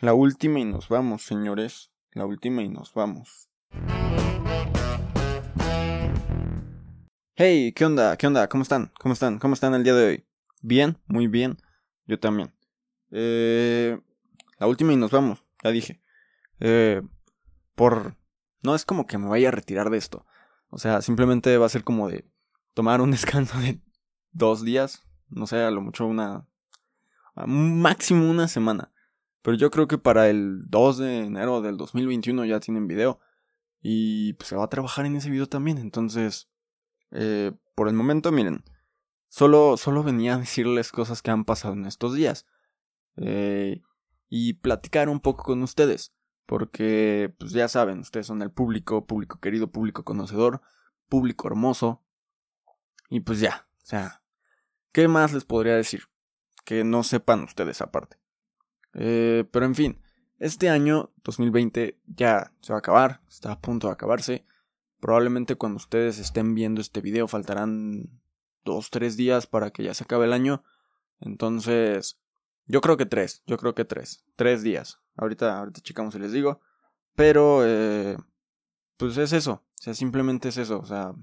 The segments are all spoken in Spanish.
La última y nos vamos, señores. La última y nos vamos. Hey, ¿qué onda? ¿Qué onda? ¿Cómo están? ¿Cómo están? ¿Cómo están el día de hoy? ¿Bien? Muy bien. Yo también. Eh, la última y nos vamos, ya dije. Eh, por... No es como que me vaya a retirar de esto. O sea, simplemente va a ser como de tomar un descanso de dos días. No sé, a lo mucho una... Máximo una semana. Pero yo creo que para el 2 de enero del 2021 ya tienen video. Y pues se va a trabajar en ese video también. Entonces, eh, por el momento, miren. Solo, solo venía a decirles cosas que han pasado en estos días. Eh, y platicar un poco con ustedes. Porque, pues ya saben, ustedes son el público, público querido, público conocedor, público hermoso. Y pues ya, o sea, ¿qué más les podría decir? Que no sepan ustedes aparte. Eh, pero en fin, este año 2020 ya se va a acabar, está a punto de acabarse. Probablemente cuando ustedes estén viendo este video faltarán dos, tres días para que ya se acabe el año. Entonces, yo creo que tres, yo creo que tres, tres días. Ahorita, ahorita checamos y les digo. Pero, eh, pues es eso, o sea, simplemente es eso, o sea,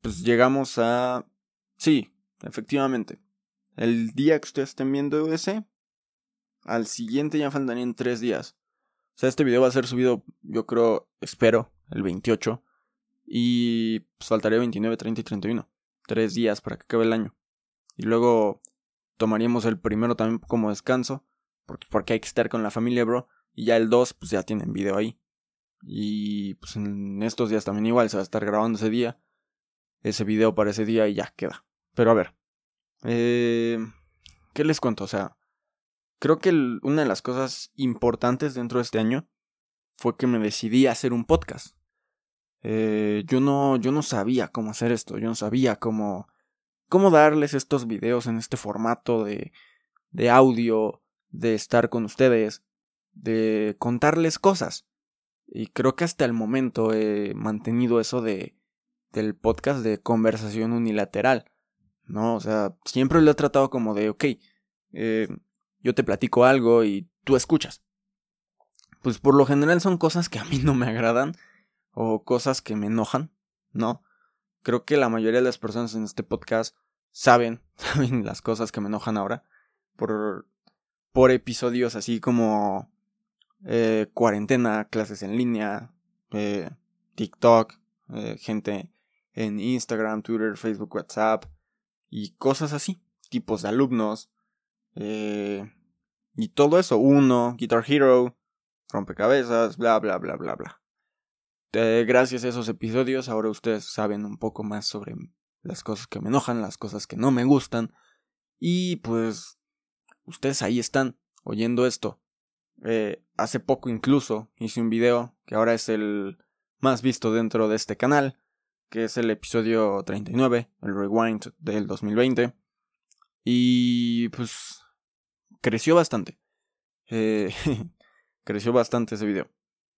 pues llegamos a... Sí, efectivamente. El día que ustedes estén viendo ese, al siguiente ya faltarían tres días. O sea, este video va a ser subido, yo creo, espero, el 28. Y pues faltaría 29, 30 y 31. Tres días para que acabe el año. Y luego tomaríamos el primero también como descanso. Porque, hay que estar con la familia, bro. Y ya el 2, pues ya tienen video ahí. Y pues en estos días también igual se va a estar grabando ese día. Ese video para ese día y ya queda. Pero a ver. Eh, ¿Qué les cuento? O sea, creo que una de las cosas importantes dentro de este año fue que me decidí a hacer un podcast. Eh, yo no, yo no sabía cómo hacer esto, yo no sabía cómo, cómo darles estos videos en este formato de, de audio, de estar con ustedes, de contarles cosas. Y creo que hasta el momento he mantenido eso de del podcast de conversación unilateral. ¿No? O sea, siempre lo he tratado como de, ok, eh, yo te platico algo y tú escuchas. Pues por lo general son cosas que a mí no me agradan o cosas que me enojan, ¿no? Creo que la mayoría de las personas en este podcast saben, saben las cosas que me enojan ahora por, por episodios así como eh, cuarentena, clases en línea, eh, TikTok, eh, gente en Instagram, Twitter, Facebook, WhatsApp y cosas así, tipos de alumnos, eh, y todo eso, uno, Guitar Hero, rompecabezas, bla, bla, bla, bla, bla. gracias a esos episodios, ahora ustedes saben un poco más sobre las cosas que me enojan, las cosas que no me gustan. Y pues, ustedes ahí están oyendo esto. Eh, hace poco incluso hice un video que ahora es el más visto dentro de este canal, que es el episodio 39, el rewind del 2020. Y pues creció bastante. Eh, creció bastante ese video.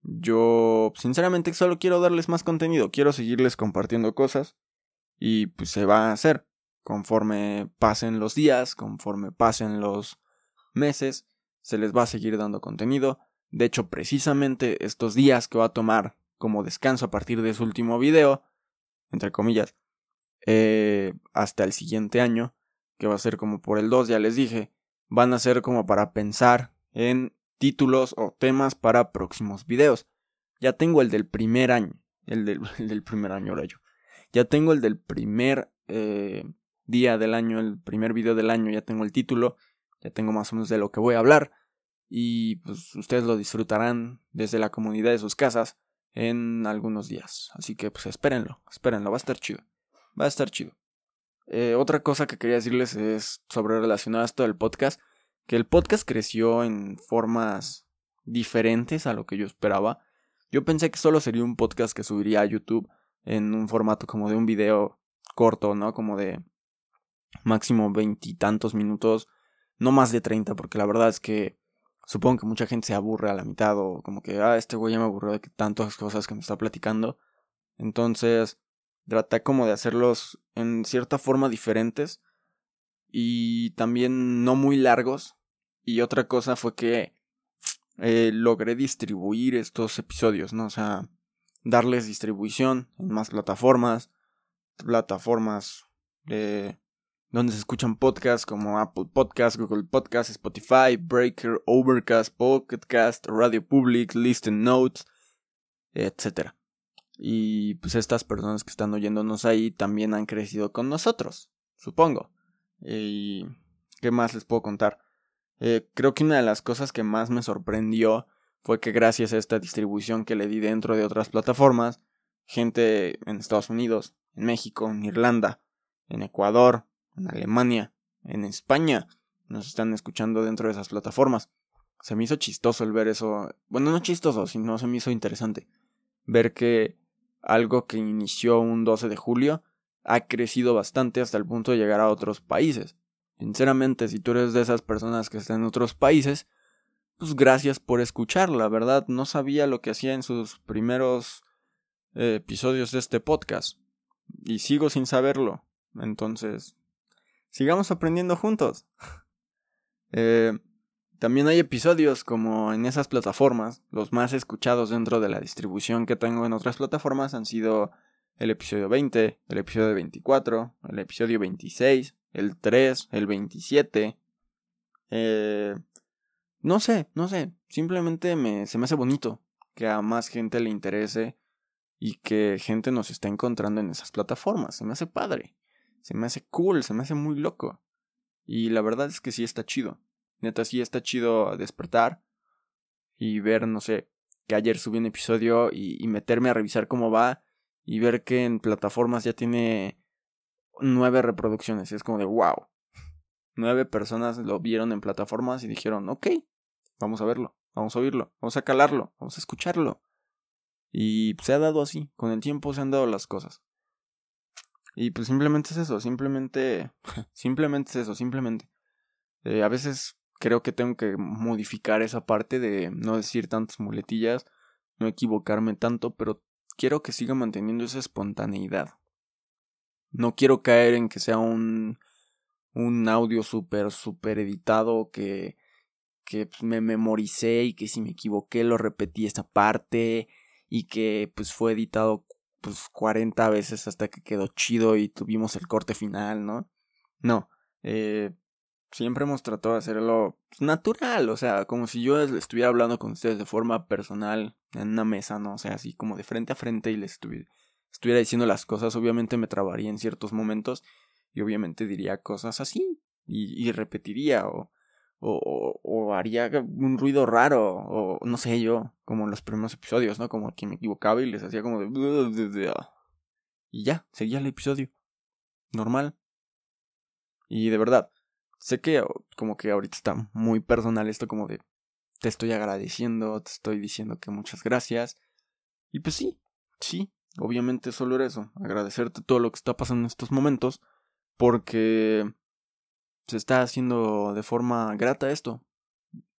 Yo, sinceramente, solo quiero darles más contenido. Quiero seguirles compartiendo cosas. Y pues se va a hacer. Conforme pasen los días, conforme pasen los meses, se les va a seguir dando contenido. De hecho, precisamente estos días que va a tomar como descanso a partir de su último video, entre comillas, eh, hasta el siguiente año, que va a ser como por el 2, ya les dije, van a ser como para pensar en títulos o temas para próximos videos. Ya tengo el del primer año, el del, primer año ahora yo. Ya tengo el del primer eh, día del año, el primer video del año, ya tengo el título, ya tengo más o menos de lo que voy a hablar y pues ustedes lo disfrutarán desde la comunidad de sus casas en algunos días. Así que pues espérenlo, espérenlo, va a estar chido. Va a estar chido. Eh, otra cosa que quería decirles es sobre relacionado a esto del podcast, que el podcast creció en formas diferentes a lo que yo esperaba. Yo pensé que solo sería un podcast que subiría a YouTube en un formato como de un video corto, ¿no? Como de máximo veintitantos minutos, no más de treinta, porque la verdad es que supongo que mucha gente se aburre a la mitad o como que, ah, este güey ya me aburrió de tantas cosas que me está platicando. Entonces, Trata como de hacerlos en cierta forma diferentes y también no muy largos Y otra cosa fue que eh, logré distribuir estos episodios, ¿no? O sea, darles distribución en más plataformas, plataformas de donde se escuchan podcasts como Apple Podcasts, Google Podcasts, Spotify, Breaker, Overcast, Pocketcast, Radio Public, Listen Notes, etc. Y pues estas personas que están oyéndonos ahí también han crecido con nosotros, supongo. Y ¿qué más les puedo contar? Eh, creo que una de las cosas que más me sorprendió fue que gracias a esta distribución que le di dentro de otras plataformas, gente en Estados Unidos, en México, en Irlanda, en Ecuador, en Alemania, en España, nos están escuchando dentro de esas plataformas. Se me hizo chistoso el ver eso. Bueno, no chistoso, sino se me hizo interesante. Ver que algo que inició un 12 de julio ha crecido bastante hasta el punto de llegar a otros países. Sinceramente, si tú eres de esas personas que están en otros países, pues gracias por escucharla, ¿verdad? No sabía lo que hacía en sus primeros eh, episodios de este podcast. Y sigo sin saberlo. Entonces, sigamos aprendiendo juntos. eh, también hay episodios como en esas plataformas, los más escuchados dentro de la distribución que tengo en otras plataformas han sido el episodio 20, el episodio 24, el episodio 26, el 3, el 27. Eh, no sé, no sé, simplemente me, se me hace bonito que a más gente le interese y que gente nos está encontrando en esas plataformas. Se me hace padre, se me hace cool, se me hace muy loco. Y la verdad es que sí está chido. Neta, sí está chido despertar y ver, no sé, que ayer subí un episodio y, y meterme a revisar cómo va y ver que en plataformas ya tiene nueve reproducciones. Es como de wow. Nueve personas lo vieron en plataformas y dijeron, ok, vamos a verlo, vamos a oírlo, vamos a calarlo, vamos a escucharlo. Y se ha dado así, con el tiempo se han dado las cosas. Y pues simplemente es eso, simplemente, simplemente es eso, simplemente. Eh, a veces creo que tengo que modificar esa parte de no decir tantas muletillas, no equivocarme tanto, pero quiero que siga manteniendo esa espontaneidad. No quiero caer en que sea un, un audio súper, súper editado que, que pues, me memoricé y que si me equivoqué lo repetí esa parte y que pues fue editado pues 40 veces hasta que quedó chido y tuvimos el corte final, ¿no? No, eh, siempre hemos tratado de hacerlo pues, natural, o sea, como si yo estuviera hablando con ustedes de forma personal en una mesa, ¿no? O sea, así como de frente a frente y les estuviera, diciendo las cosas, obviamente me trabaría en ciertos momentos y obviamente diría cosas así y, y repetiría o, o, haría un ruido raro o no sé yo, como en los primeros episodios, ¿no? Como que me equivocaba y les hacía como de... Y ya, seguía el episodio. Normal. Y de verdad, sé que como que ahorita está muy personal esto como de te estoy agradeciendo, te estoy diciendo que muchas gracias. Y pues sí, sí, obviamente solo era eso, agradecerte todo lo que está pasando en estos momentos, porque se está haciendo de forma grata esto.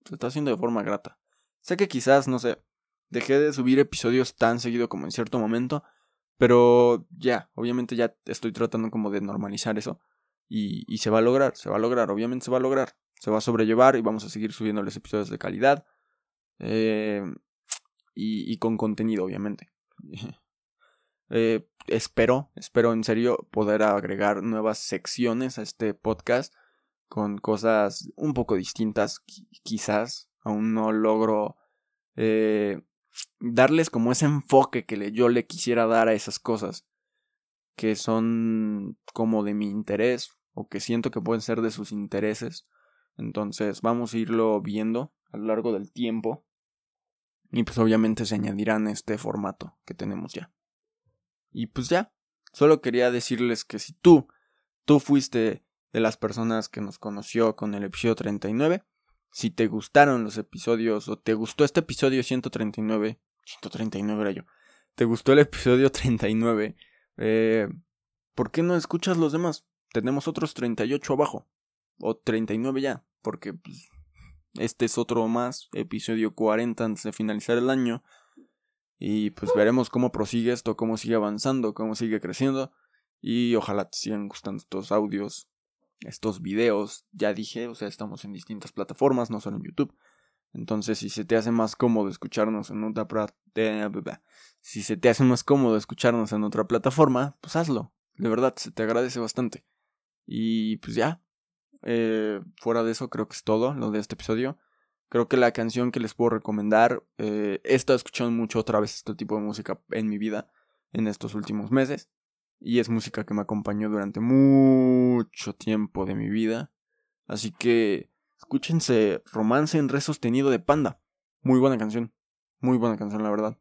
Se está haciendo de forma grata. Sé que quizás, no sé, dejé de subir episodios tan seguido como en cierto momento, pero ya, obviamente ya estoy tratando como de normalizar eso. Y, se va a lograr, se va a lograr, obviamente se va a lograr. Se va a sobrellevar y vamos a seguir subiéndoles episodios de calidad. Eh, y, y, con contenido, obviamente. eh, espero, espero en serio poder agregar nuevas secciones a este podcast con cosas un poco distintas, quizás. Aún no logro eh, darles como ese enfoque que yo le quisiera dar a esas cosas que son como de mi interés o que siento que pueden ser de sus intereses. Entonces vamos a irlo viendo a lo largo del tiempo. Y pues obviamente se añadirán este formato que tenemos ya. Y pues ya, solo quería decirles que si tú, tú fuiste de las personas que nos conoció con el episodio 39, si te gustaron los episodios o te gustó este episodio 139, 139 era yo, te gustó el episodio 39, eh, ¿por qué no escuchas los demás? Tenemos otros 38 abajo. O 39 ya. Porque pues, este es otro más. Episodio 40 antes de finalizar el año. Y pues veremos cómo prosigue esto, cómo sigue avanzando, cómo sigue creciendo. Y ojalá te sigan gustando estos audios. Estos videos. Ya dije, o sea, estamos en distintas plataformas, no solo en YouTube. Entonces, si se te hace más cómodo escucharnos en otra si se te hace más cómodo escucharnos en otra plataforma, pues hazlo. De verdad, se te agradece bastante. Y pues ya. Eh, fuera de eso, creo que es todo lo de este episodio. Creo que la canción que les puedo recomendar, eh, he estado escuchando mucho otra vez este tipo de música en mi vida en estos últimos meses. Y es música que me acompañó durante mucho tiempo de mi vida. Así que escúchense Romance en Re sostenido de Panda. Muy buena canción. Muy buena canción, la verdad.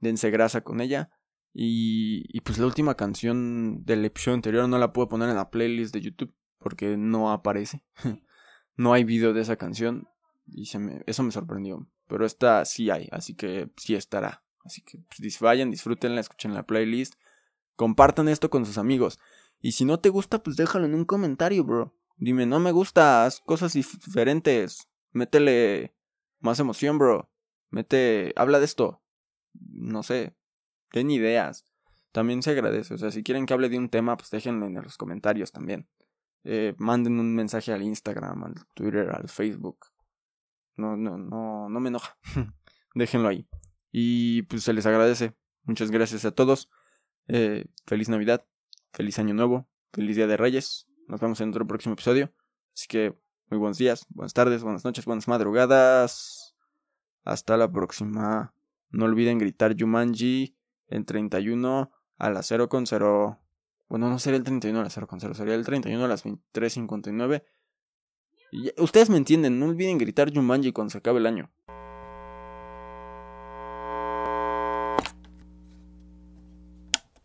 Dense grasa con ella. Y, y pues la última canción del episodio anterior no la puedo poner en la playlist de YouTube porque no aparece. no hay video de esa canción. Y se me, eso me sorprendió. Pero esta sí hay, así que sí estará. Así que pues, vayan, disfrútenla, escuchen la playlist. Compartan esto con sus amigos. Y si no te gusta, pues déjalo en un comentario, bro. Dime, no me gusta, haz cosas diferentes. Métele más emoción, bro. Mete, habla de esto. No sé, ten ideas. También se agradece. O sea, si quieren que hable de un tema, pues déjenlo en los comentarios también. Eh, manden un mensaje al Instagram, al Twitter, al Facebook. No, no, no, no me enoja. déjenlo ahí. Y pues se les agradece. Muchas gracias a todos. Eh, feliz Navidad, feliz Año Nuevo, feliz Día de Reyes. Nos vemos en otro próximo episodio. Así que muy buenos días, buenas tardes, buenas noches, buenas madrugadas. Hasta la próxima. No olviden gritar Yumanji el 31 a las 0 con 0. Bueno, no sería el 31 a las 0 con 0, sería el 31 a las 23.59. Y ustedes me entienden, no olviden gritar Yumanji cuando se acabe el año.